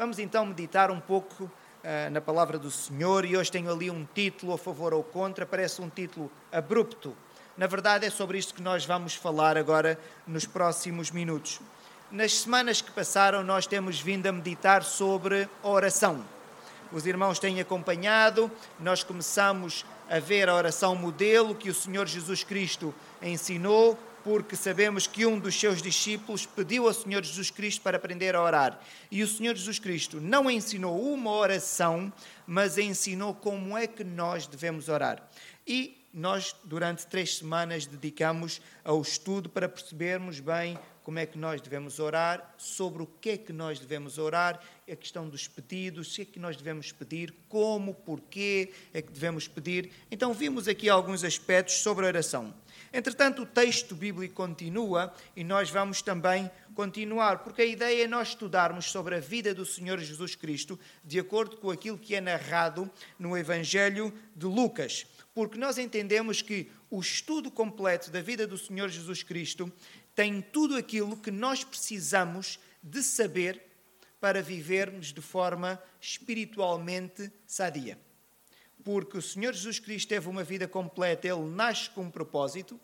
Vamos então meditar um pouco uh, na palavra do Senhor e hoje tenho ali um título a favor ou contra, parece um título abrupto. Na verdade, é sobre isto que nós vamos falar agora nos próximos minutos. Nas semanas que passaram, nós temos vindo a meditar sobre oração. Os irmãos têm acompanhado, nós começamos a ver a oração modelo que o Senhor Jesus Cristo ensinou, porque sabemos que um dos seus discípulos pediu ao Senhor Jesus Cristo para aprender a orar. E o Senhor Jesus Cristo não ensinou uma oração, mas ensinou como é que nós devemos orar. E nós, durante três semanas, dedicamos ao estudo para percebermos bem como é que nós devemos orar, sobre o que é que nós devemos orar, a questão dos pedidos, se é que nós devemos pedir, como, porquê é que devemos pedir. Então, vimos aqui alguns aspectos sobre a oração. Entretanto, o texto bíblico continua e nós vamos também continuar, porque a ideia é nós estudarmos sobre a vida do Senhor Jesus Cristo de acordo com aquilo que é narrado no Evangelho de Lucas. Porque nós entendemos que o estudo completo da vida do Senhor Jesus Cristo tem tudo aquilo que nós precisamos de saber para vivermos de forma espiritualmente sadia porque o Senhor Jesus Cristo teve uma vida completa, ele nasce com um propósito.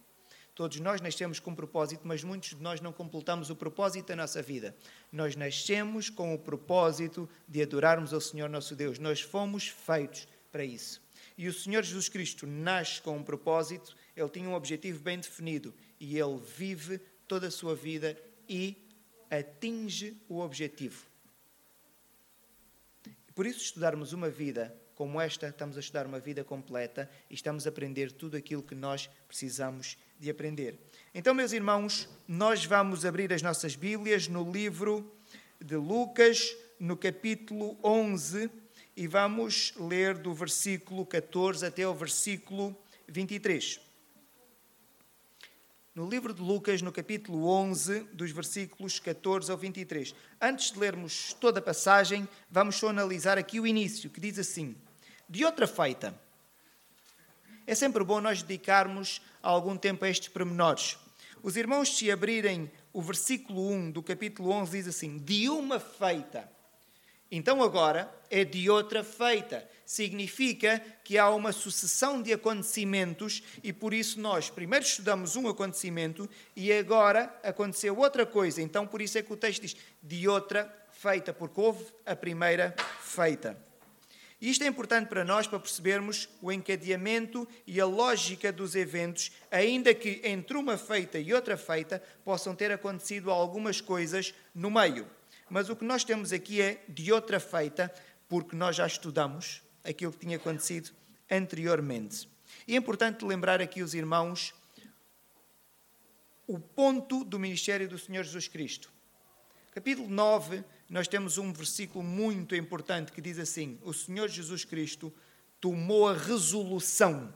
Todos nós nascemos com um propósito, mas muitos de nós não completamos o propósito da nossa vida. Nós nascemos com o propósito de adorarmos ao Senhor nosso Deus. Nós fomos feitos para isso. E o Senhor Jesus Cristo nasce com um propósito, ele tinha um objetivo bem definido e ele vive toda a sua vida e atinge o objetivo. Por isso, estudarmos uma vida como esta, estamos a estudar uma vida completa e estamos a aprender tudo aquilo que nós precisamos de aprender. Então, meus irmãos, nós vamos abrir as nossas Bíblias no livro de Lucas, no capítulo 11, e vamos ler do versículo 14 até o versículo 23. No livro de Lucas, no capítulo 11, dos versículos 14 ao 23. Antes de lermos toda a passagem, vamos só analisar aqui o início, que diz assim: de outra feita. É sempre bom nós dedicarmos algum tempo a estes pormenores. Os irmãos, se abrirem o versículo 1 do capítulo 11, diz assim: De uma feita. Então agora é de outra feita. Significa que há uma sucessão de acontecimentos e por isso nós primeiro estudamos um acontecimento e agora aconteceu outra coisa. Então por isso é que o texto diz de outra feita, porque houve a primeira feita. Isto é importante para nós para percebermos o encadeamento e a lógica dos eventos, ainda que entre uma feita e outra feita possam ter acontecido algumas coisas no meio. Mas o que nós temos aqui é de outra feita, porque nós já estudamos aquilo que tinha acontecido anteriormente. E é importante lembrar aqui os irmãos o ponto do ministério do Senhor Jesus Cristo. Capítulo 9 nós temos um versículo muito importante que diz assim: O Senhor Jesus Cristo tomou a resolução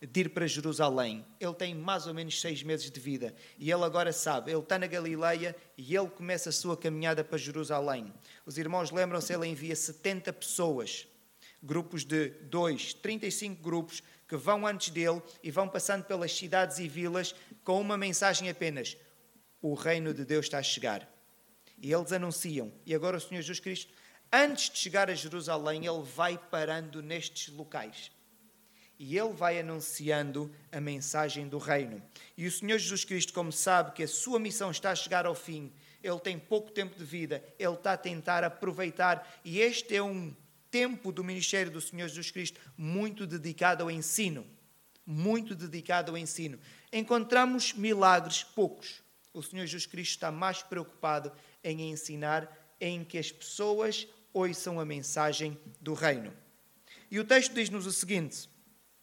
de ir para Jerusalém. Ele tem mais ou menos seis meses de vida e ele agora sabe, ele está na Galileia e ele começa a sua caminhada para Jerusalém. Os irmãos lembram-se, ele envia 70 pessoas, grupos de dois, 35 grupos que vão antes dele e vão passando pelas cidades e vilas com uma mensagem apenas: o reino de Deus está a chegar. E eles anunciam. E agora o Senhor Jesus Cristo, antes de chegar a Jerusalém, ele vai parando nestes locais. E ele vai anunciando a mensagem do reino. E o Senhor Jesus Cristo, como sabe que a sua missão está a chegar ao fim, ele tem pouco tempo de vida, ele está a tentar aproveitar. E este é um tempo do ministério do Senhor Jesus Cristo muito dedicado ao ensino. Muito dedicado ao ensino. Encontramos milagres poucos. O Senhor Jesus Cristo está mais preocupado em ensinar em que as pessoas ouçam a mensagem do reino. E o texto diz-nos o seguinte: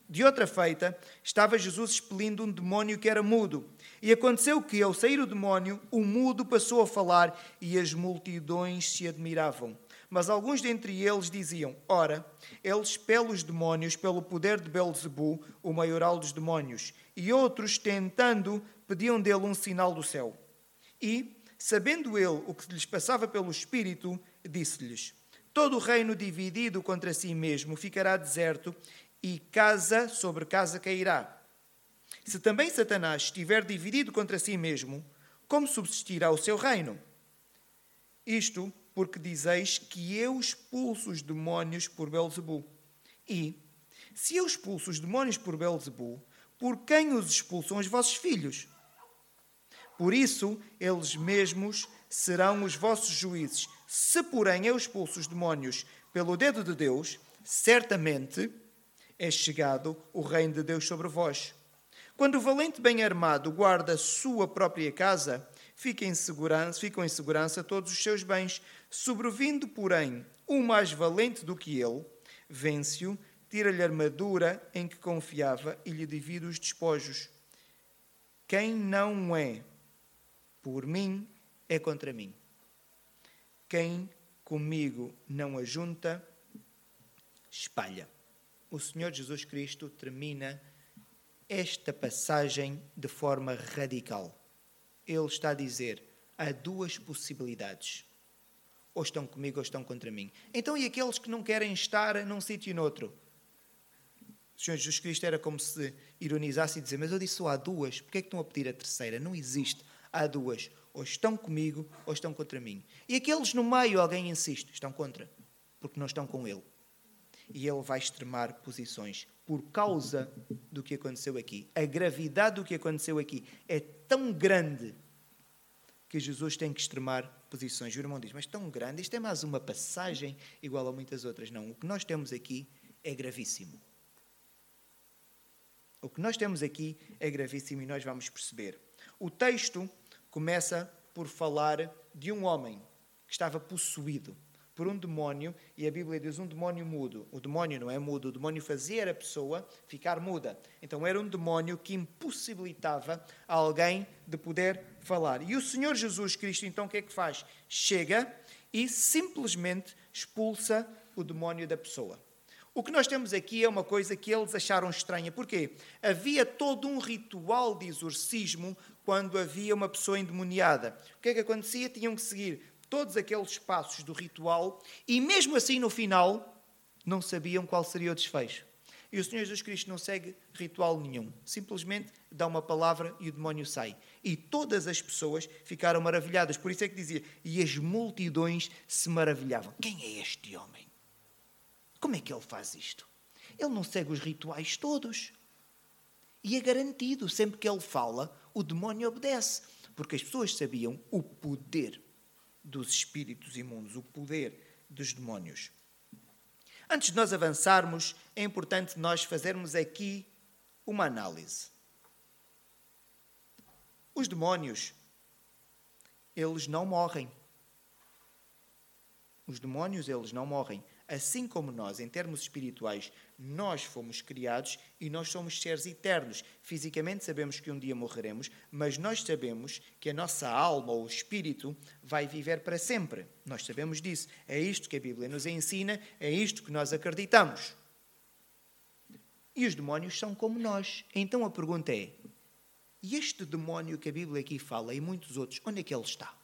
De outra feita, estava Jesus expelindo um demónio que era mudo. E aconteceu que, ao sair o demónio, o mudo passou a falar e as multidões se admiravam. Mas alguns dentre eles diziam: Ora, ele expele os demónios pelo poder de Belzebu, o maioral dos demónios. E outros, tentando, pediam dele um sinal do céu. E, Sabendo ele o que lhes passava pelo Espírito, disse-lhes: Todo o reino dividido contra si mesmo ficará deserto, e casa sobre casa cairá. Se também Satanás estiver dividido contra si mesmo, como subsistirá o seu reino? Isto porque dizeis que eu expulso os demónios por Belzebu. E, se eu expulso os demónios por Belzebu, por quem os expulsam os vossos filhos? Por isso, eles mesmos serão os vossos juízes. Se, porém, eu expulso os demónios pelo dedo de Deus, certamente é chegado o reino de Deus sobre vós. Quando o valente bem armado guarda a sua própria casa, fica em segurança, ficam em segurança todos os seus bens. Sobrevindo, porém, o mais valente do que ele, vence-o, tira-lhe a armadura em que confiava e lhe divide os despojos. Quem não é por mim é contra mim. Quem comigo não ajunta, espalha. O Senhor Jesus Cristo termina esta passagem de forma radical. Ele está a dizer: há duas possibilidades. Ou estão comigo ou estão contra mim. Então, e aqueles que não querem estar num sítio e noutro? O Senhor Jesus Cristo era como se ironizasse e dizer: Mas eu disse só há duas, porque é que estão a pedir a terceira? Não existe. Há duas. Ou estão comigo ou estão contra mim. E aqueles no meio, alguém insiste, estão contra, porque não estão com Ele. E Ele vai extremar posições por causa do que aconteceu aqui. A gravidade do que aconteceu aqui é tão grande que Jesus tem que extremar posições. O irmão diz, mas tão grande, isto é mais uma passagem igual a muitas outras. Não, o que nós temos aqui é gravíssimo. O que nós temos aqui é gravíssimo e nós vamos perceber. O texto começa por falar de um homem que estava possuído por um demónio, e a Bíblia diz um demónio mudo. O demónio não é mudo, o demónio fazia a pessoa ficar muda. Então era um demónio que impossibilitava alguém de poder falar. E o Senhor Jesus Cristo, então, o que é que faz? Chega e simplesmente expulsa o demónio da pessoa. O que nós temos aqui é uma coisa que eles acharam estranha. Porquê? Havia todo um ritual de exorcismo quando havia uma pessoa endemoniada. O que é que acontecia? Tinham que seguir todos aqueles passos do ritual e, mesmo assim, no final, não sabiam qual seria o desfecho. E o Senhor Jesus Cristo não segue ritual nenhum. Simplesmente dá uma palavra e o demónio sai. E todas as pessoas ficaram maravilhadas. Por isso é que dizia: e as multidões se maravilhavam. Quem é este homem? Como é que ele faz isto? Ele não segue os rituais todos. E é garantido, sempre que ele fala, o demónio obedece. Porque as pessoas sabiam o poder dos espíritos imundos, o poder dos demónios. Antes de nós avançarmos, é importante nós fazermos aqui uma análise. Os demónios, eles não morrem. Os demónios, eles não morrem. Assim como nós, em termos espirituais, nós fomos criados e nós somos seres eternos. Fisicamente sabemos que um dia morreremos, mas nós sabemos que a nossa alma ou espírito vai viver para sempre. Nós sabemos disso. É isto que a Bíblia nos ensina, é isto que nós acreditamos. E os demónios são como nós. Então a pergunta é: e este demónio que a Bíblia aqui fala e muitos outros, onde é que ele está?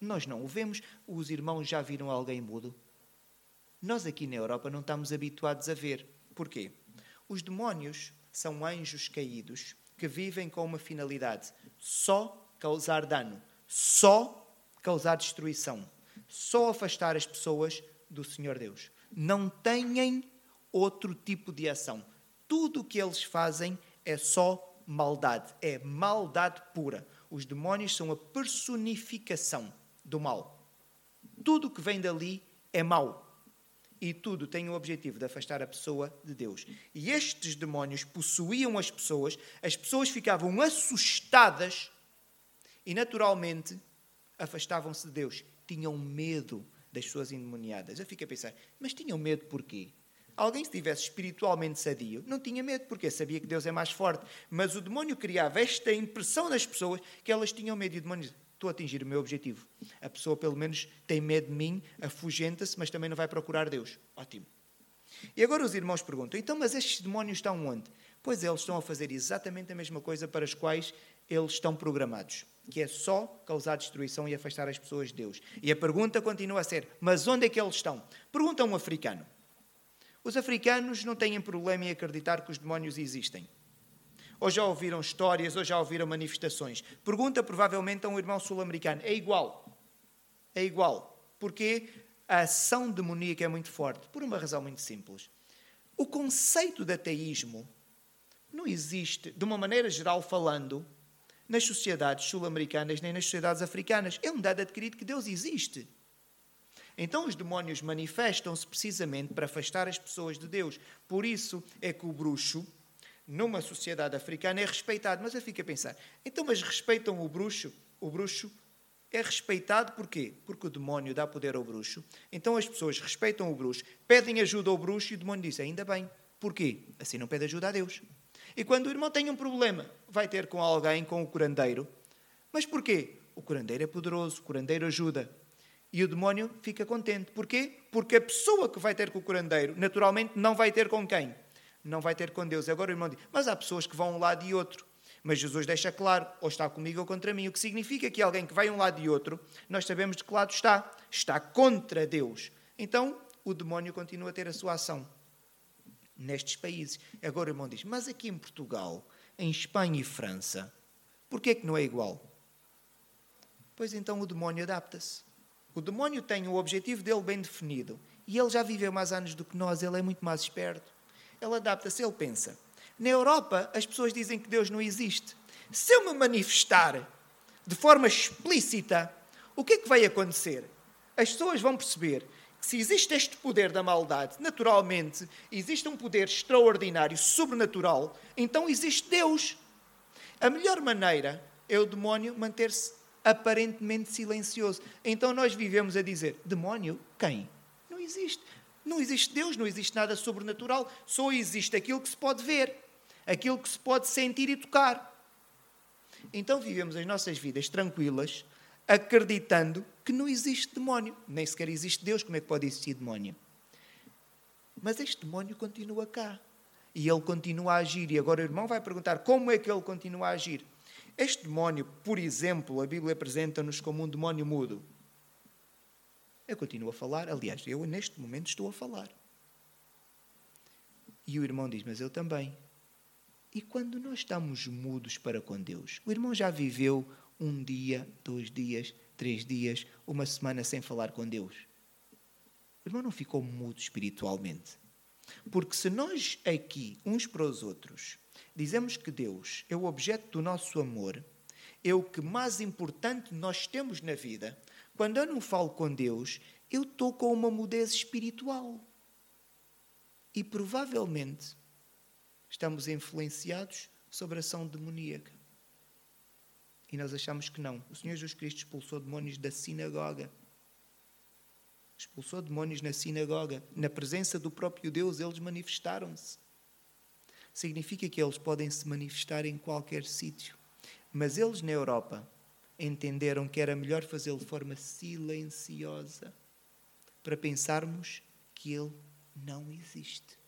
Nós não o vemos. Os irmãos já viram alguém mudo? Nós aqui na Europa não estamos habituados a ver. Porquê? Os demónios são anjos caídos que vivem com uma finalidade: só causar dano, só causar destruição, só afastar as pessoas do Senhor Deus. Não têm outro tipo de ação. Tudo o que eles fazem é só maldade, é maldade pura. Os demónios são a personificação do mal. Tudo que vem dali é mau. E tudo tem o objetivo de afastar a pessoa de Deus. E estes demónios possuíam as pessoas, as pessoas ficavam assustadas e, naturalmente, afastavam-se de Deus. Tinham medo das pessoas endemoniadas. Eu fico a pensar, mas tinham medo porquê? Alguém, se estivesse espiritualmente sadio, não tinha medo, porque sabia que Deus é mais forte. Mas o demónio criava esta impressão nas pessoas que elas tinham medo. E o demónio estou a atingir o meu objetivo. A pessoa, pelo menos, tem medo de mim, afugenta-se, mas também não vai procurar Deus. Ótimo. E agora os irmãos perguntam: então, mas estes demónios estão onde? Pois eles estão a fazer exatamente a mesma coisa para as quais eles estão programados, que é só causar destruição e afastar as pessoas de Deus. E a pergunta continua a ser: mas onde é que eles estão? Pergunta um africano. Os africanos não têm problema em acreditar que os demónios existem. Ou já ouviram histórias, ou já ouviram manifestações. Pergunta provavelmente a um irmão sul-americano. É igual. É igual. Porque a ação demoníaca é muito forte, por uma razão muito simples. O conceito de ateísmo não existe, de uma maneira geral falando, nas sociedades sul-americanas nem nas sociedades africanas. É um dado adquirido que Deus existe. Então os demónios manifestam-se precisamente para afastar as pessoas de Deus. Por isso é que o bruxo, numa sociedade africana, é respeitado. Mas eu fico a pensar, então, mas respeitam o bruxo? O bruxo é respeitado porquê? Porque o demónio dá poder ao bruxo. Então as pessoas respeitam o bruxo, pedem ajuda ao bruxo e o demónio diz: ainda bem. Porquê? Assim não pede ajuda a Deus. E quando o irmão tem um problema, vai ter com alguém, com o curandeiro. Mas porquê? O curandeiro é poderoso, o curandeiro ajuda. E o demónio fica contente. Porquê? Porque a pessoa que vai ter com o curandeiro, naturalmente, não vai ter com quem? Não vai ter com Deus. Agora o irmão diz, mas há pessoas que vão um lado e outro. Mas Jesus deixa claro, ou está comigo ou contra mim. O que significa que alguém que vai um lado e outro, nós sabemos de que lado está. Está contra Deus. Então, o demónio continua a ter a sua ação nestes países. Agora o irmão diz, mas aqui em Portugal, em Espanha e França, porquê é que não é igual? Pois então o demónio adapta-se. O demónio tem o objetivo dele bem definido. E ele já viveu mais anos do que nós, ele é muito mais esperto. Ele adapta-se, ele pensa. Na Europa, as pessoas dizem que Deus não existe. Se eu me manifestar de forma explícita, o que é que vai acontecer? As pessoas vão perceber que se existe este poder da maldade, naturalmente, existe um poder extraordinário, sobrenatural, então existe Deus. A melhor maneira é o demónio manter-se aparentemente silencioso. Então nós vivemos a dizer: demónio? Quem? Não existe. Não existe Deus, não existe nada sobrenatural, só existe aquilo que se pode ver, aquilo que se pode sentir e tocar. Então vivemos as nossas vidas tranquilas, acreditando que não existe demónio. Nem sequer existe Deus, como é que pode existir demónio? Mas este demónio continua cá. E ele continua a agir. E agora o irmão vai perguntar como é que ele continua a agir. Este demónio, por exemplo, a Bíblia apresenta-nos como um demónio mudo. Eu continuo a falar, aliás, eu neste momento estou a falar. E o irmão diz: Mas eu também. E quando nós estamos mudos para com Deus, o irmão já viveu um dia, dois dias, três dias, uma semana sem falar com Deus. O irmão não ficou mudo espiritualmente. Porque se nós aqui, uns para os outros, dizemos que Deus é o objeto do nosso amor, é o que mais importante nós temos na vida, quando eu não falo com Deus, eu estou com uma mudez espiritual. E provavelmente estamos influenciados sobre a ação demoníaca. E nós achamos que não. O Senhor Jesus Cristo expulsou demónios da sinagoga. Expulsou demónios na sinagoga. Na presença do próprio Deus, eles manifestaram-se significa que eles podem se manifestar em qualquer sítio. Mas eles na Europa entenderam que era melhor fazê-lo de forma silenciosa para pensarmos que ele não existe.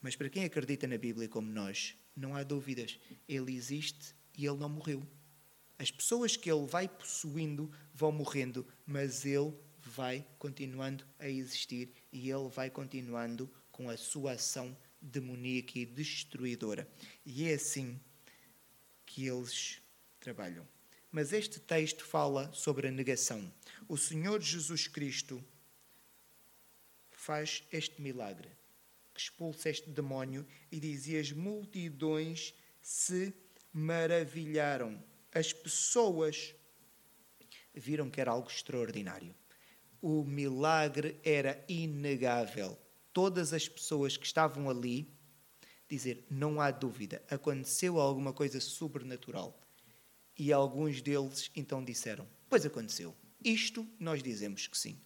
Mas para quem acredita na Bíblia como nós, não há dúvidas, ele existe e ele não morreu. As pessoas que ele vai possuindo vão morrendo, mas ele vai continuando a existir e ele vai continuando com a sua ação demoníaca e destruidora. E é assim que eles trabalham. Mas este texto fala sobre a negação. O Senhor Jesus Cristo faz este milagre, que expulsa este demónio e diz: e as multidões se maravilharam. As pessoas viram que era algo extraordinário. O milagre era inegável todas as pessoas que estavam ali dizer: não há dúvida, aconteceu alguma coisa sobrenatural. E alguns deles então disseram: Pois aconteceu. Isto nós dizemos que sim.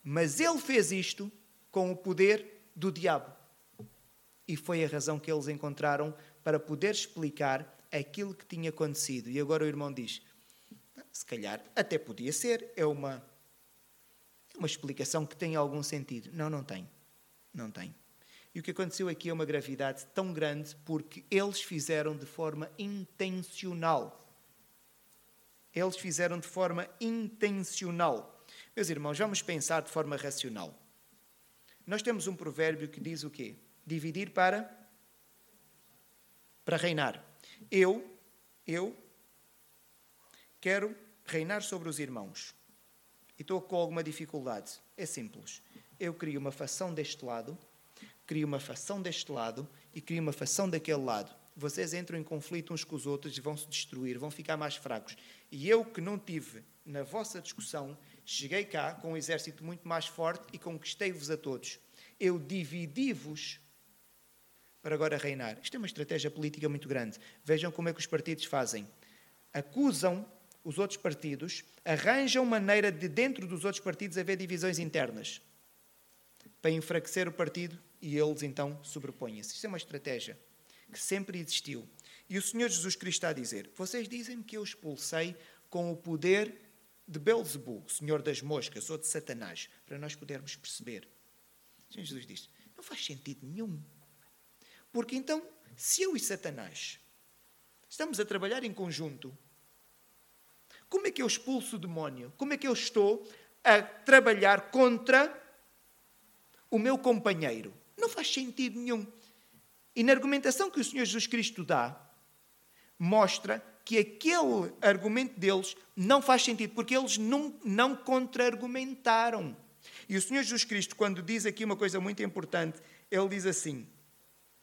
Mas ele fez isto com o poder do diabo. E foi a razão que eles encontraram para poder explicar aquilo que tinha acontecido. E agora o irmão diz: se calhar até podia ser, é uma uma explicação que tem algum sentido. Não, não tem. Não tem. E o que aconteceu aqui é uma gravidade tão grande porque eles fizeram de forma intencional. Eles fizeram de forma intencional. Meus irmãos, vamos pensar de forma racional. Nós temos um provérbio que diz o quê? Dividir para para reinar. Eu, eu quero reinar sobre os irmãos. E estou com alguma dificuldade. É simples. Eu crio uma fação deste lado, crio uma fação deste lado e crio uma fação daquele lado. Vocês entram em conflito uns com os outros e vão se destruir, vão ficar mais fracos. E eu, que não tive na vossa discussão, cheguei cá com um exército muito mais forte e conquistei-vos a todos. Eu dividi-vos para agora reinar. Isto é uma estratégia política muito grande. Vejam como é que os partidos fazem. Acusam os outros partidos, arranjam maneira de, dentro dos outros partidos, haver divisões internas para enfraquecer o partido e eles então sobrepõem-se. Isto é uma estratégia que sempre existiu. E o Senhor Jesus Cristo está a dizer: Vocês dizem-me que eu expulsei com o poder de Belzebu, Senhor das moscas, ou de Satanás, para nós podermos perceber. Jesus diz: Não faz sentido nenhum. Porque então, se eu e Satanás estamos a trabalhar em conjunto, como é que eu expulso o demónio? Como é que eu estou a trabalhar contra o meu companheiro? Não faz sentido nenhum. E na argumentação que o Senhor Jesus Cristo dá, mostra que aquele argumento deles não faz sentido, porque eles não, não contra-argumentaram. E o Senhor Jesus Cristo, quando diz aqui uma coisa muito importante, ele diz assim: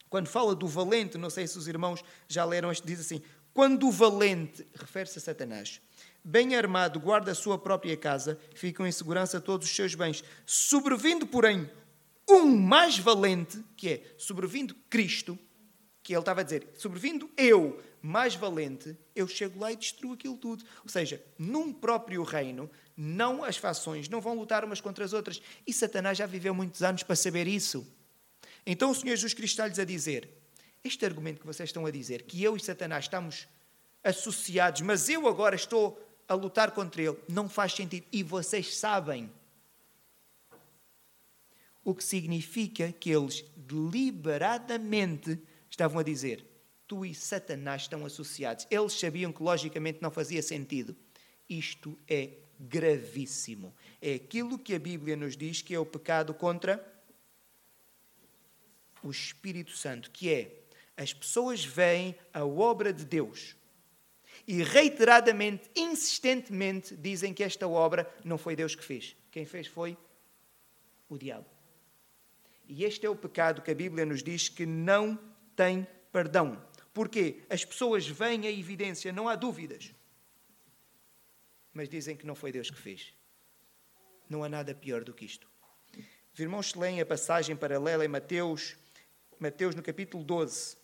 quando fala do valente, não sei se os irmãos já leram este, diz assim: quando o valente, refere-se a Satanás, bem armado, guarda a sua própria casa, ficam em segurança todos os seus bens. Sobrevindo, porém, um mais valente, que é sobrevindo Cristo, que ele estava a dizer, sobrevindo eu, mais valente, eu chego lá e destruo aquilo tudo. Ou seja, num próprio reino, não as fações não vão lutar umas contra as outras. E Satanás já viveu muitos anos para saber isso. Então o Senhor Jesus Cristo está-lhes a dizer: este argumento que vocês estão a dizer, que eu e Satanás estamos associados, mas eu agora estou a lutar contra ele, não faz sentido. E vocês sabem. O que significa que eles deliberadamente estavam a dizer: Tu e Satanás estão associados. Eles sabiam que logicamente não fazia sentido. Isto é gravíssimo. É aquilo que a Bíblia nos diz que é o pecado contra o Espírito Santo, que é as pessoas veem a obra de Deus e reiteradamente, insistentemente, dizem que esta obra não foi Deus que fez. Quem fez foi o diabo. E este é o pecado que a Bíblia nos diz que não tem perdão. Porquê? As pessoas veem a evidência, não há dúvidas. Mas dizem que não foi Deus que fez. Não há nada pior do que isto. Os irmãos leem a passagem paralela em Mateus, Mateus no capítulo 12,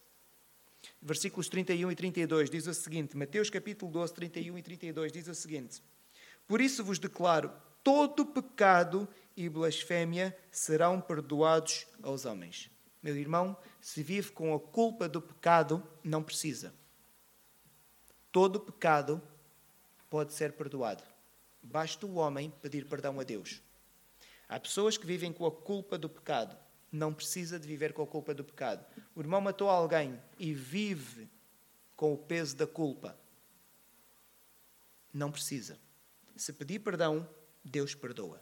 versículos 31 e 32, diz o seguinte: Mateus capítulo 12, 31 e 32 diz o seguinte: Por isso vos declaro, todo pecado e blasfémia serão perdoados aos homens. Meu irmão, se vive com a culpa do pecado, não precisa. Todo pecado pode ser perdoado. Basta o homem pedir perdão a Deus. Há pessoas que vivem com a culpa do pecado. Não precisa de viver com a culpa do pecado. O irmão matou alguém e vive com o peso da culpa. Não precisa. Se pedir perdão, Deus perdoa.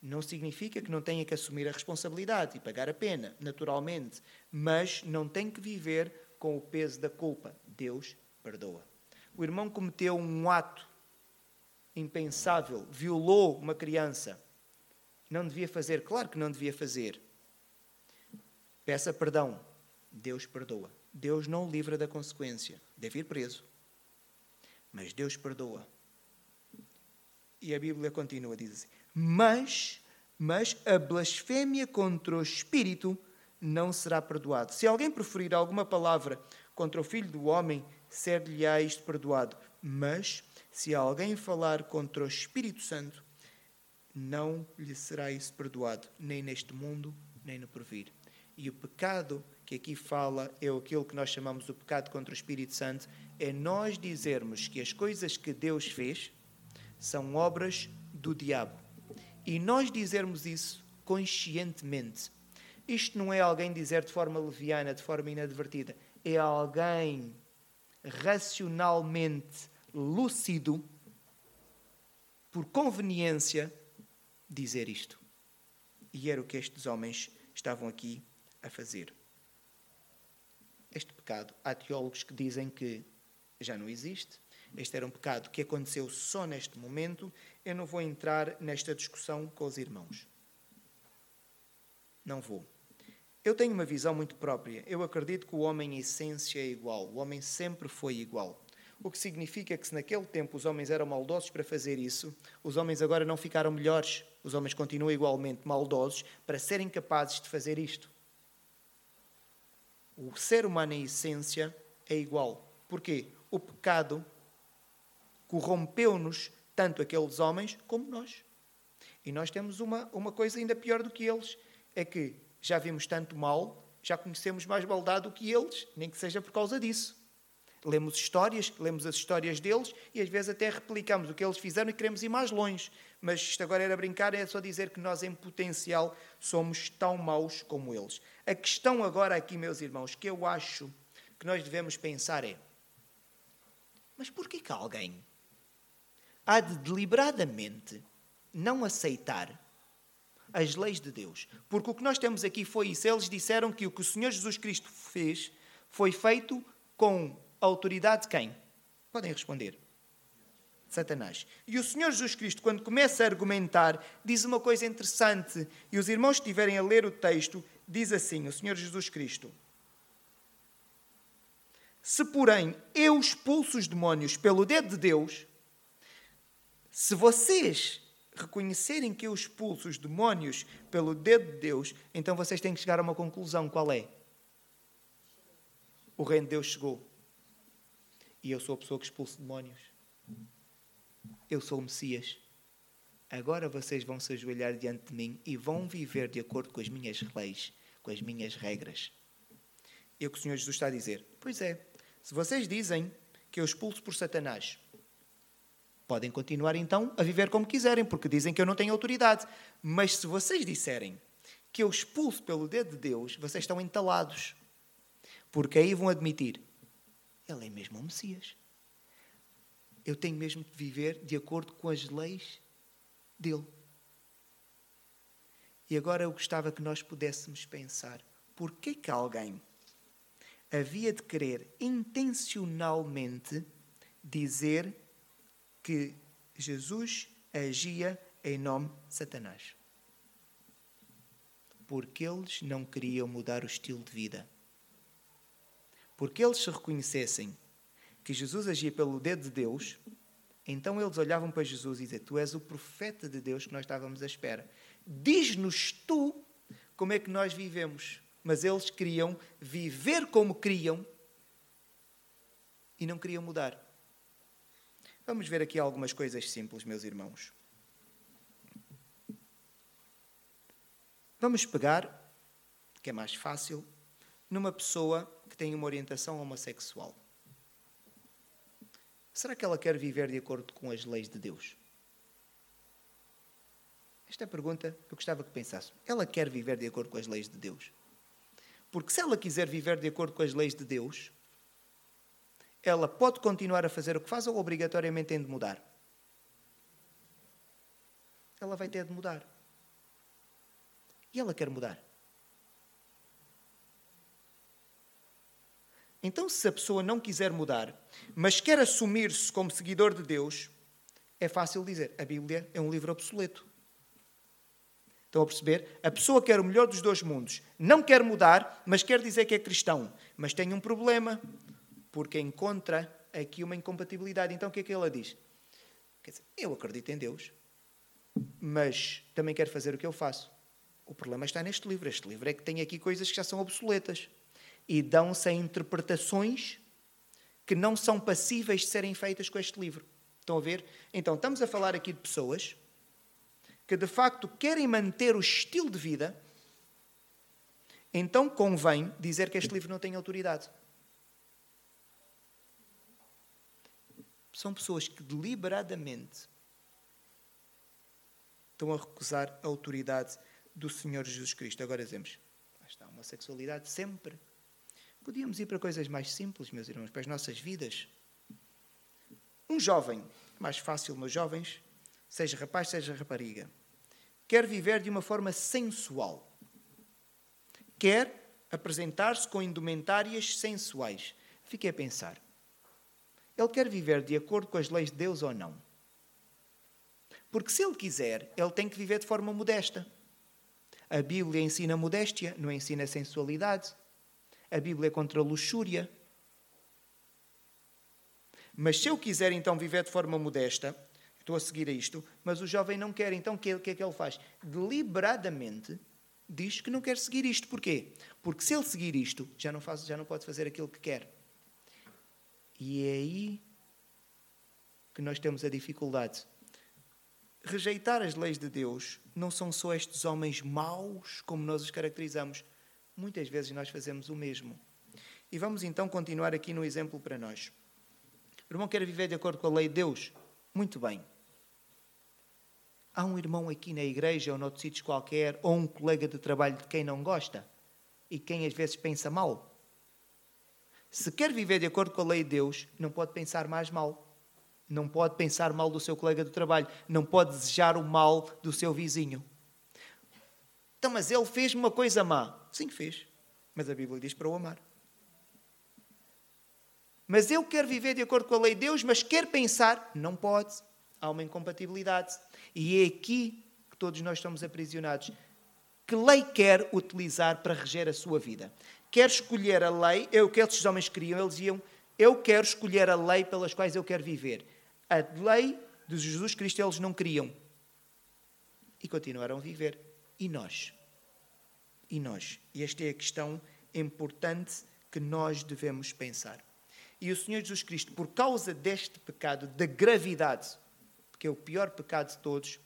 Não significa que não tenha que assumir a responsabilidade e pagar a pena, naturalmente, mas não tem que viver com o peso da culpa. Deus perdoa. O irmão cometeu um ato impensável, violou uma criança. Não devia fazer, claro que não devia fazer. Peça perdão. Deus perdoa. Deus não o livra da consequência. Deve ir preso. Mas Deus perdoa. E a Bíblia continua, diz assim: mas, mas a blasfémia contra o Espírito não será perdoado. Se alguém preferir alguma palavra contra o Filho do Homem, ser-lhe-á isto perdoado. Mas, se alguém falar contra o Espírito Santo, não lhe será isso perdoado, nem neste mundo, nem no porvir. E o pecado que aqui fala é aquilo que nós chamamos o pecado contra o Espírito Santo, é nós dizermos que as coisas que Deus fez são obras do diabo. E nós dizermos isso conscientemente. Isto não é alguém dizer de forma leviana, de forma inadvertida. É alguém racionalmente lúcido, por conveniência, dizer isto. E era o que estes homens estavam aqui a fazer. pecado. Há teólogos que dizem que já não existe. Este era um pecado que aconteceu só neste momento. Eu não vou entrar nesta discussão com os irmãos. Não vou. Eu tenho uma visão muito própria. Eu acredito que o homem, em essência, é igual. O homem sempre foi igual. O que significa que, se naquele tempo os homens eram maldosos para fazer isso, os homens agora não ficaram melhores. Os homens continuam igualmente maldosos para serem capazes de fazer isto. O ser humano, em essência, é igual. Porquê? O pecado corrompeu-nos, tanto aqueles homens como nós. E nós temos uma, uma coisa ainda pior do que eles: é que já vimos tanto mal, já conhecemos mais maldade do que eles, nem que seja por causa disso. Lemos histórias, lemos as histórias deles e às vezes até replicamos o que eles fizeram e queremos ir mais longe. Mas isto agora era brincar, é só dizer que nós, em potencial, somos tão maus como eles. A questão agora aqui, meus irmãos, que eu acho que nós devemos pensar é: mas por que alguém há de deliberadamente não aceitar as leis de Deus. Porque o que nós temos aqui foi isso. Eles disseram que o que o Senhor Jesus Cristo fez foi feito com a autoridade de quem? Podem responder. Satanás. E o Senhor Jesus Cristo, quando começa a argumentar, diz uma coisa interessante. E os irmãos que estiverem a ler o texto, diz assim: o Senhor Jesus Cristo. Se, porém, eu expulso os demónios pelo dedo de Deus, se vocês reconhecerem que eu expulso os demónios pelo dedo de Deus, então vocês têm que chegar a uma conclusão. Qual é? O reino de Deus chegou. E eu sou a pessoa que expulsa demónios. Eu sou o Messias. Agora vocês vão se ajoelhar diante de mim e vão viver de acordo com as minhas leis, com as minhas regras. E o que o Senhor Jesus está a dizer? Pois é, se vocês dizem que eu expulso por Satanás, Podem continuar então a viver como quiserem, porque dizem que eu não tenho autoridade. Mas se vocês disserem que eu expulso pelo dedo de Deus, vocês estão entalados. Porque aí vão admitir: Ele é mesmo o Messias. Eu tenho mesmo de viver de acordo com as leis dele. E agora eu gostava que nós pudéssemos pensar: por que que alguém havia de querer intencionalmente dizer que Jesus agia em nome de Satanás. Porque eles não queriam mudar o estilo de vida. Porque eles se reconhecessem que Jesus agia pelo dedo de Deus, então eles olhavam para Jesus e diziam: Tu és o profeta de Deus que nós estávamos à espera. Diz-nos tu como é que nós vivemos. Mas eles queriam viver como queriam e não queriam mudar. Vamos ver aqui algumas coisas simples, meus irmãos. Vamos pegar, que é mais fácil, numa pessoa que tem uma orientação homossexual. Será que ela quer viver de acordo com as leis de Deus? Esta é a pergunta que eu gostava que pensasse. Ela quer viver de acordo com as leis de Deus? Porque se ela quiser viver de acordo com as leis de Deus, ela pode continuar a fazer o que faz ou obrigatoriamente tem de mudar? Ela vai ter de mudar. E ela quer mudar. Então, se a pessoa não quiser mudar, mas quer assumir-se como seguidor de Deus, é fácil dizer: a Bíblia é um livro obsoleto. Estão a perceber? A pessoa quer o melhor dos dois mundos. Não quer mudar, mas quer dizer que é cristão. Mas tem um problema porque encontra aqui uma incompatibilidade. Então o que é que ela diz? Dizer, eu acredito em Deus, mas também quero fazer o que eu faço. O problema está neste livro. Este livro é que tem aqui coisas que já são obsoletas e dão-se a interpretações que não são passíveis de serem feitas com este livro. Estão a ver? Então, estamos a falar aqui de pessoas que de facto querem manter o estilo de vida, então convém dizer que este livro não tem autoridade. São pessoas que deliberadamente estão a recusar a autoridade do Senhor Jesus Cristo. Agora dizemos, está a homossexualidade sempre. Podíamos ir para coisas mais simples, meus irmãos, para as nossas vidas. Um jovem, mais fácil, meus jovens, seja rapaz, seja rapariga, quer viver de uma forma sensual. Quer apresentar-se com indumentárias sensuais. Fiquei a pensar. Ele quer viver de acordo com as leis de Deus ou não? Porque se ele quiser, ele tem que viver de forma modesta. A Bíblia ensina modéstia, não ensina sensualidade. A Bíblia é contra a luxúria. Mas se eu quiser então viver de forma modesta, estou a seguir a isto, mas o jovem não quer, então o que, que é que ele faz? Deliberadamente diz que não quer seguir isto. Porquê? Porque se ele seguir isto, já não, faz, já não pode fazer aquilo que quer. E é aí que nós temos a dificuldade. Rejeitar as leis de Deus não são só estes homens maus, como nós os caracterizamos. Muitas vezes nós fazemos o mesmo. E vamos então continuar aqui no exemplo para nós. O irmão quer viver de acordo com a lei de Deus? Muito bem. Há um irmão aqui na igreja ou noutro sítio qualquer, ou um colega de trabalho de quem não gosta e quem às vezes pensa mal. Se quer viver de acordo com a lei de Deus, não pode pensar mais mal. Não pode pensar mal do seu colega de trabalho. Não pode desejar o mal do seu vizinho. Então, mas ele fez uma coisa má. Sim, fez. Mas a Bíblia diz para o amar. Mas eu quero viver de acordo com a lei de Deus, mas quer pensar. Não pode. Há uma incompatibilidade. E é aqui que todos nós estamos aprisionados. Que lei quer utilizar para reger a sua vida? Quer escolher a lei, é o que esses homens queriam, eles iam, eu quero escolher a lei pelas quais eu quero viver. A lei de Jesus Cristo eles não queriam. E continuaram a viver. E nós? E nós? E esta é a questão importante que nós devemos pensar. E o Senhor Jesus Cristo, por causa deste pecado, da gravidade, que é o pior pecado de todos,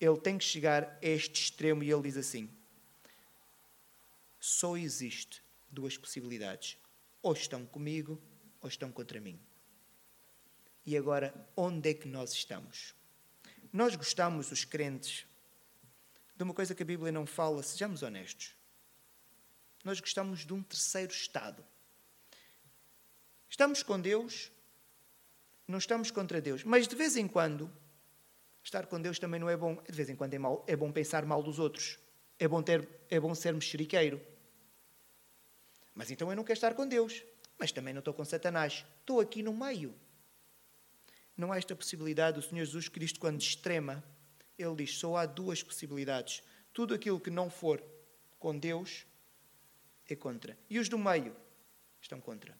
ele tem que chegar a este extremo e ele diz assim: só existe duas possibilidades. Ou estão comigo, ou estão contra mim. E agora, onde é que nós estamos? Nós gostamos, os crentes, de uma coisa que a Bíblia não fala, sejamos honestos. Nós gostamos de um terceiro estado. Estamos com Deus, não estamos contra Deus, mas de vez em quando, estar com Deus também não é bom. De vez em quando é, mal, é bom pensar mal dos outros, é bom, ter, é bom ser mexeriqueiro. Mas então eu não quero estar com Deus, mas também não estou com Satanás. Estou aqui no meio. Não há esta possibilidade. O Senhor Jesus Cristo, quando extrema, ele diz: só há duas possibilidades. Tudo aquilo que não for com Deus é contra. E os do meio estão contra.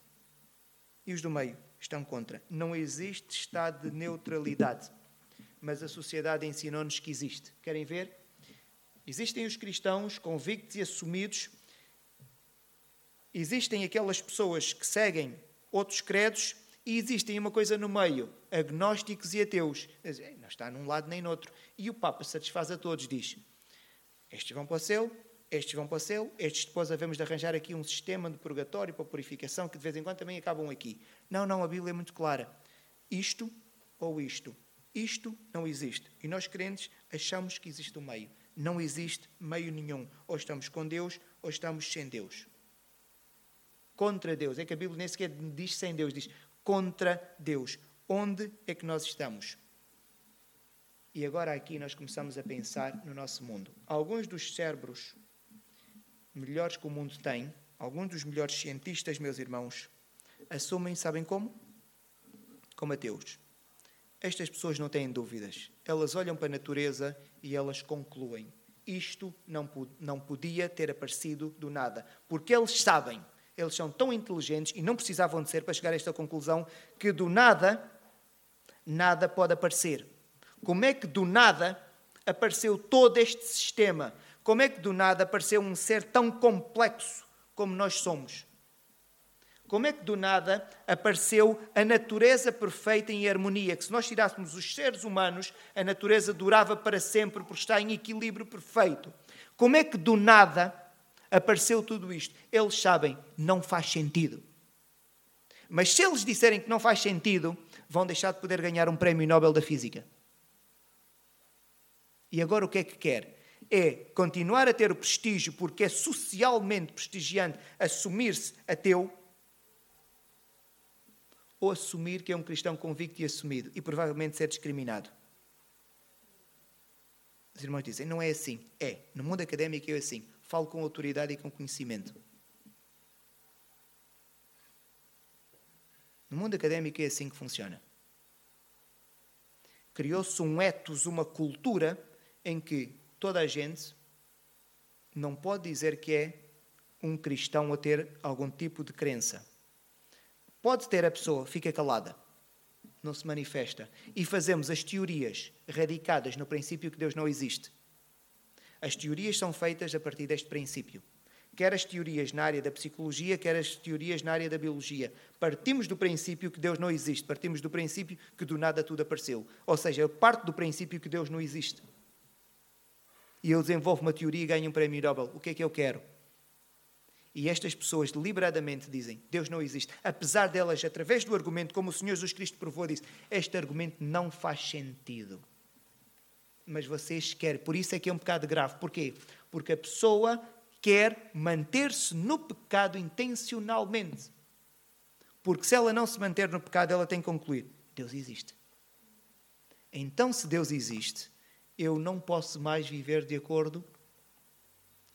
E os do meio estão contra. Não existe estado de neutralidade. Mas a sociedade ensinou-nos que existe. Querem ver? Existem os cristãos convictos e assumidos existem aquelas pessoas que seguem outros credos e existem uma coisa no meio, agnósticos e ateus. Não está num lado nem no outro. E o Papa satisfaz a todos, diz: estes vão para o céu, estes vão para o céu, estes depois havemos de arranjar aqui um sistema de purgatório para purificação que de vez em quando também acabam aqui. Não, não, a Bíblia é muito clara. Isto ou isto. Isto não existe. E nós crentes achamos que existe um meio. Não existe meio nenhum. Ou estamos com Deus ou estamos sem Deus contra Deus. É que a Bíblia nem sequer diz sem Deus, diz contra Deus. Onde é que nós estamos? E agora aqui nós começamos a pensar no nosso mundo. Alguns dos cérebros melhores que o mundo tem, alguns dos melhores cientistas, meus irmãos, assumem, sabem como? Como ateus. Estas pessoas não têm dúvidas. Elas olham para a natureza e elas concluem: isto não, não podia ter aparecido do nada. Porque eles sabem eles são tão inteligentes e não precisavam de ser para chegar a esta conclusão que do nada, nada pode aparecer. Como é que do nada apareceu todo este sistema? Como é que do nada apareceu um ser tão complexo como nós somos? Como é que do nada apareceu a natureza perfeita em harmonia? Que se nós tirássemos os seres humanos, a natureza durava para sempre porque está em equilíbrio perfeito. Como é que do nada apareceu tudo isto. Eles sabem, não faz sentido. Mas se eles disserem que não faz sentido, vão deixar de poder ganhar um prémio Nobel da Física. E agora o que é que quer? É continuar a ter o prestígio, porque é socialmente prestigiante assumir-se ateu, ou assumir que é um cristão convicto e assumido, e provavelmente ser discriminado. Os irmãos dizem, não é assim. É. No mundo académico é assim falo com autoridade e com conhecimento. No mundo académico é assim que funciona. Criou-se um ethos, uma cultura em que toda a gente não pode dizer que é um cristão a ter algum tipo de crença. Pode ter a pessoa, fica calada, não se manifesta. E fazemos as teorias radicadas no princípio que Deus não existe as teorias são feitas a partir deste princípio. Quer as teorias na área da psicologia, quer as teorias na área da biologia. Partimos do princípio que Deus não existe, partimos do princípio que do nada tudo apareceu. Ou seja, parte do princípio que Deus não existe. E eu desenvolvo uma teoria e ganho um prémio Nobel. O que é que eu quero? E estas pessoas deliberadamente dizem: Deus não existe. Apesar delas, através do argumento, como o Senhor Jesus Cristo provou, disse: Este argumento não faz sentido. Mas vocês querem. Por isso é que é um pecado grave. Porquê? Porque a pessoa quer manter-se no pecado intencionalmente. Porque se ela não se manter no pecado, ela tem que concluir: Deus existe. Então, se Deus existe, eu não posso mais viver de acordo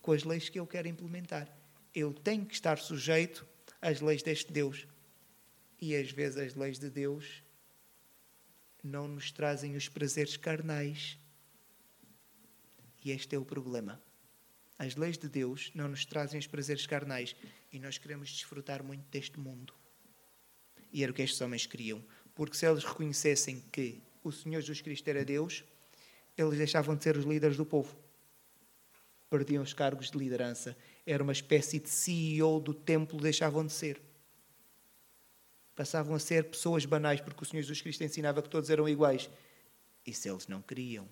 com as leis que eu quero implementar eu tenho que estar sujeito às leis deste Deus. E às vezes as leis de Deus não nos trazem os prazeres carnais. E este é o problema. As leis de Deus não nos trazem os prazeres carnais e nós queremos desfrutar muito deste mundo. E era o que estes homens queriam, porque se eles reconhecessem que o Senhor Jesus Cristo era Deus, eles deixavam de ser os líderes do povo. Perdiam os cargos de liderança era uma espécie de CEO do templo, deixavam de ser. Passavam a ser pessoas banais, porque o Senhor Jesus Cristo ensinava que todos eram iguais. E se eles não queriam?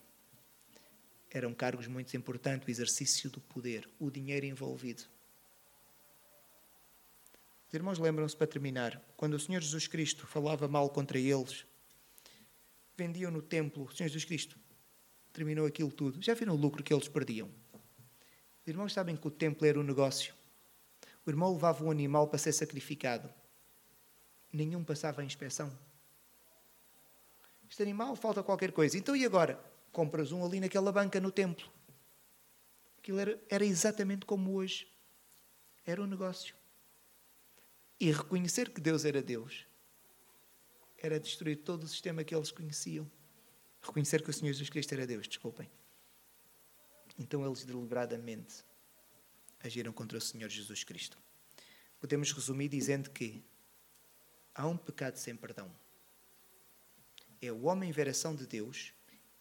Eram cargos muito importantes, o exercício do poder, o dinheiro envolvido. Os irmãos lembram-se, para terminar, quando o Senhor Jesus Cristo falava mal contra eles, vendiam no templo, o Senhor Jesus Cristo terminou aquilo tudo. Já viram o lucro que eles perdiam? Os irmãos sabem que o templo era um negócio. O irmão levava um animal para ser sacrificado. Nenhum passava a inspeção. Este animal falta qualquer coisa. Então e agora? Compras um ali naquela banca no templo. Aquilo era, era exatamente como hoje. Era um negócio. E reconhecer que Deus era Deus era destruir todo o sistema que eles conheciam. Reconhecer que o Senhor Jesus Cristo era Deus, desculpem. Então eles deliberadamente agiram contra o Senhor Jesus Cristo. Podemos resumir dizendo que há um pecado sem perdão. É o homem ver a ação de Deus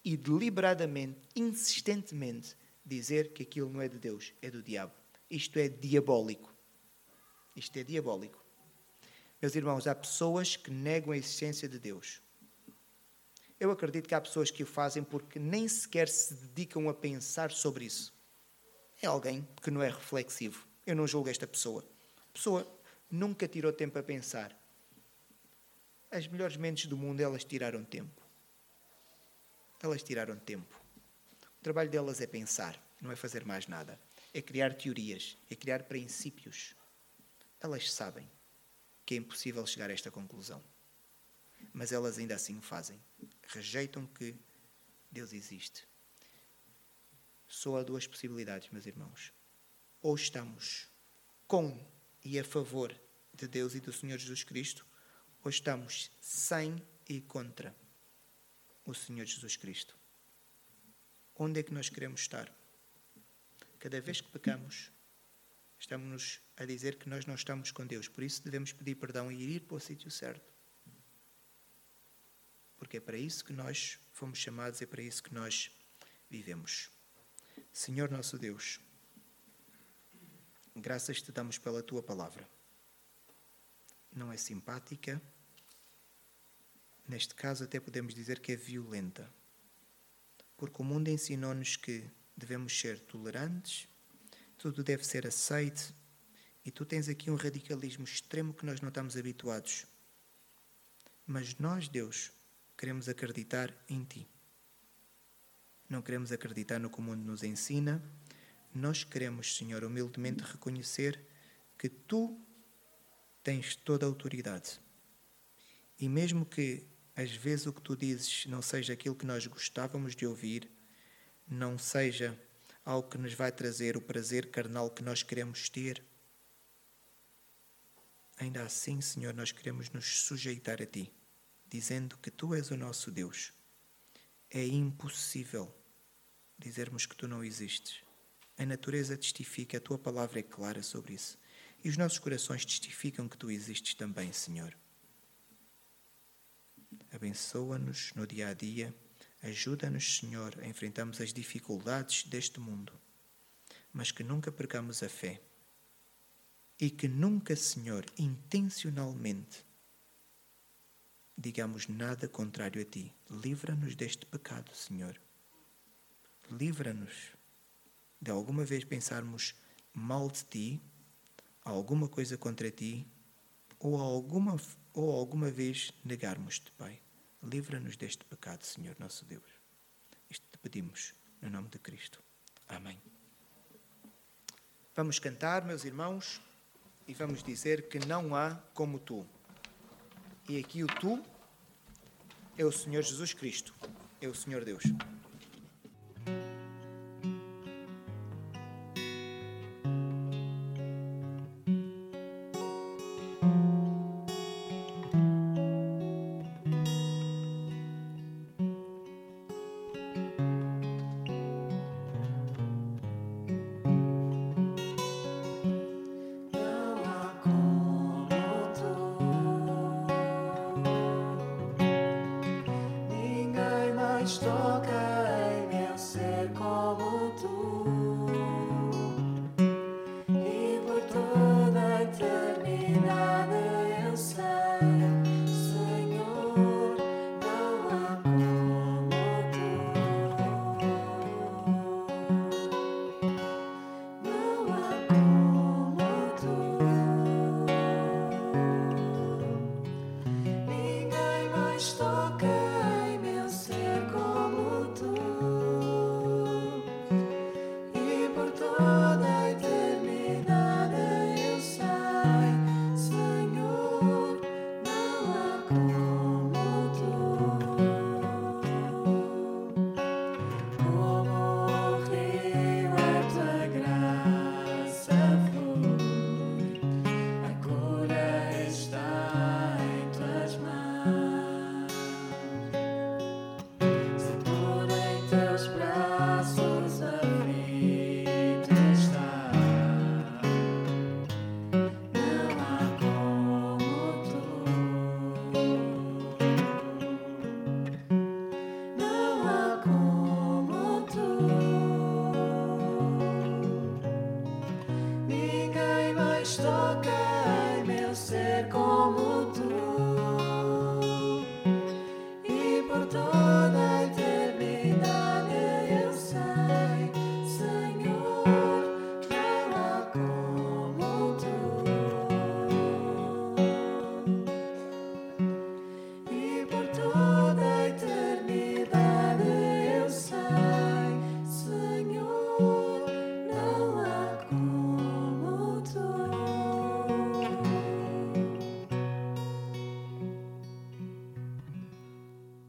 e deliberadamente, insistentemente, dizer que aquilo não é de Deus, é do diabo. Isto é diabólico. Isto é diabólico. Meus irmãos, há pessoas que negam a existência de Deus. Eu acredito que há pessoas que o fazem porque nem sequer se dedicam a pensar sobre isso. É alguém que não é reflexivo. Eu não julgo esta pessoa. A pessoa nunca tirou tempo a pensar. As melhores mentes do mundo, elas tiraram tempo. Elas tiraram tempo. O trabalho delas é pensar, não é fazer mais nada. É criar teorias, é criar princípios. Elas sabem que é impossível chegar a esta conclusão. Mas elas ainda assim o fazem rejeitam que Deus existe. Só há duas possibilidades, meus irmãos. Ou estamos com e a favor de Deus e do Senhor Jesus Cristo, ou estamos sem e contra o Senhor Jesus Cristo. Onde é que nós queremos estar? Cada vez que pecamos, estamos a dizer que nós não estamos com Deus. Por isso devemos pedir perdão e ir para o sítio certo porque é para isso que nós fomos chamados, é para isso que nós vivemos. Senhor nosso Deus, graças te damos pela tua palavra. Não é simpática, neste caso até podemos dizer que é violenta, porque o mundo ensinou-nos que devemos ser tolerantes, tudo deve ser aceito, e tu tens aqui um radicalismo extremo que nós não estamos habituados. Mas nós, Deus, queremos acreditar em Ti. Não queremos acreditar no que o mundo nos ensina. Nós queremos, Senhor, humildemente reconhecer que Tu tens toda a autoridade. E mesmo que às vezes o que Tu dizes não seja aquilo que nós gostávamos de ouvir, não seja algo que nos vai trazer o prazer carnal que nós queremos ter, Ainda assim, Senhor, nós queremos nos sujeitar a Ti, dizendo que Tu és o nosso Deus. É impossível dizermos que Tu não existes. A natureza testifica, a Tua palavra é clara sobre isso. E os nossos corações testificam que Tu existes também, Senhor. Abençoa-nos no dia a dia. Ajuda-nos, Senhor, a enfrentarmos as dificuldades deste mundo, mas que nunca percamos a fé e que nunca, Senhor, intencionalmente digamos nada contrário a Ti. Livra-nos deste pecado, Senhor. Livra-nos de alguma vez pensarmos mal de Ti, alguma coisa contra Ti, ou alguma, ou alguma vez negarmos-te, Pai. Livra-nos deste pecado, Senhor nosso Deus. Isto te pedimos, no nome de Cristo. Amém. Vamos cantar, meus irmãos e vamos dizer que não há como tu. E aqui o tu é o Senhor Jesus Cristo, é o Senhor Deus.